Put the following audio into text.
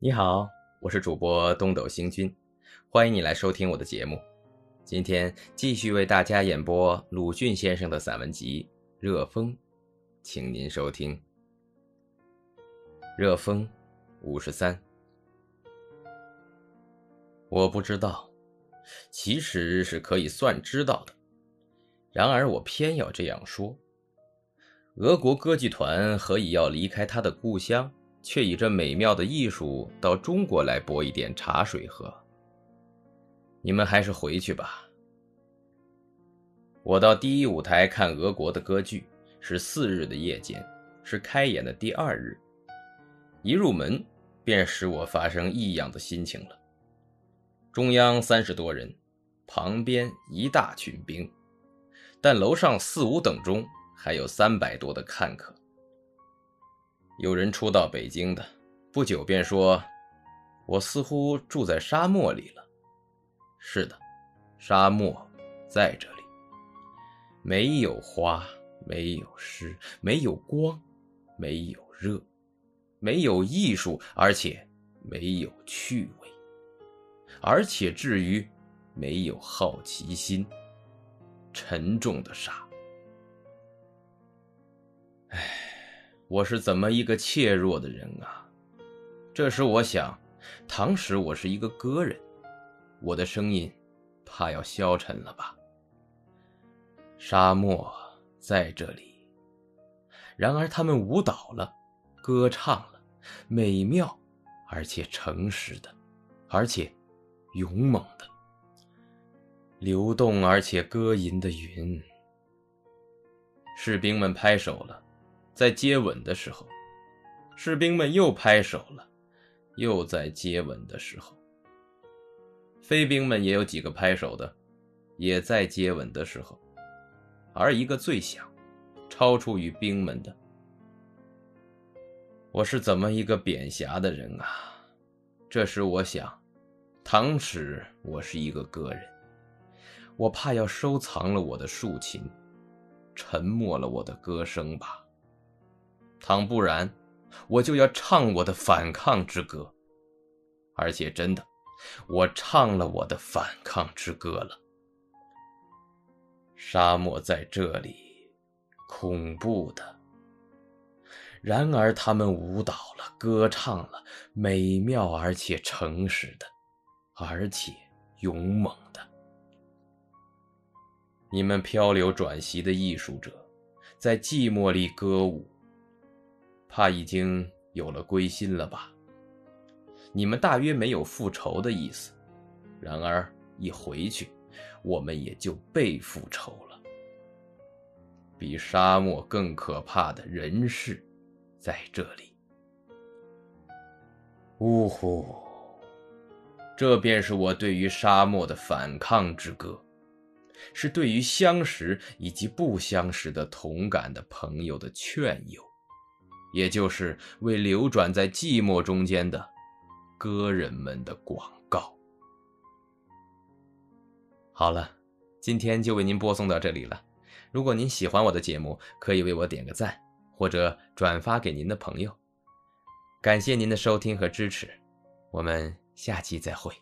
你好，我是主播东斗星君，欢迎你来收听我的节目。今天继续为大家演播鲁迅先生的散文集《热风》，请您收听《热风》五十三。我不知道，其实是可以算知道的，然而我偏要这样说。俄国歌剧团何以要离开他的故乡，却以这美妙的艺术到中国来博一点茶水喝？你们还是回去吧。我到第一舞台看俄国的歌剧，是四日的夜间，是开演的第二日。一入门，便使我发生异样的心情了。中央三十多人，旁边一大群兵，但楼上四五等中。还有三百多的看客。有人初到北京的，不久便说：“我似乎住在沙漠里了。”是的，沙漠在这里，没有花，没有诗，没有光，没有热，没有艺术，而且没有趣味，而且至于没有好奇心，沉重的沙。我是怎么一个怯弱的人啊！这时我想，唐时我是一个歌人，我的声音怕要消沉了吧？沙漠在这里，然而他们舞蹈了，歌唱了，美妙而且诚实的，而且勇猛的，流动而且歌吟的云。士兵们拍手了。在接吻的时候，士兵们又拍手了；又在接吻的时候，飞兵们也有几个拍手的，也在接吻的时候，而一个最响，超出于兵们的。我是怎么一个扁侠的人啊！这时我想，唐时我是一个歌人，我怕要收藏了我的竖琴，沉默了我的歌声吧。倘不然，我就要唱我的反抗之歌，而且真的，我唱了我的反抗之歌了。沙漠在这里，恐怖的。然而他们舞蹈了，歌唱了，美妙而且诚实的，而且勇猛的。你们漂流转徙的艺术者，在寂寞里歌舞。怕已经有了归心了吧？你们大约没有复仇的意思，然而一回去，我们也就被复仇了。比沙漠更可怕的人世，在这里。呜呼！这便是我对于沙漠的反抗之歌，是对于相识以及不相识的同感的朋友的劝诱。也就是为流转在寂寞中间的歌人们的广告。好了，今天就为您播送到这里了。如果您喜欢我的节目，可以为我点个赞，或者转发给您的朋友。感谢您的收听和支持，我们下期再会。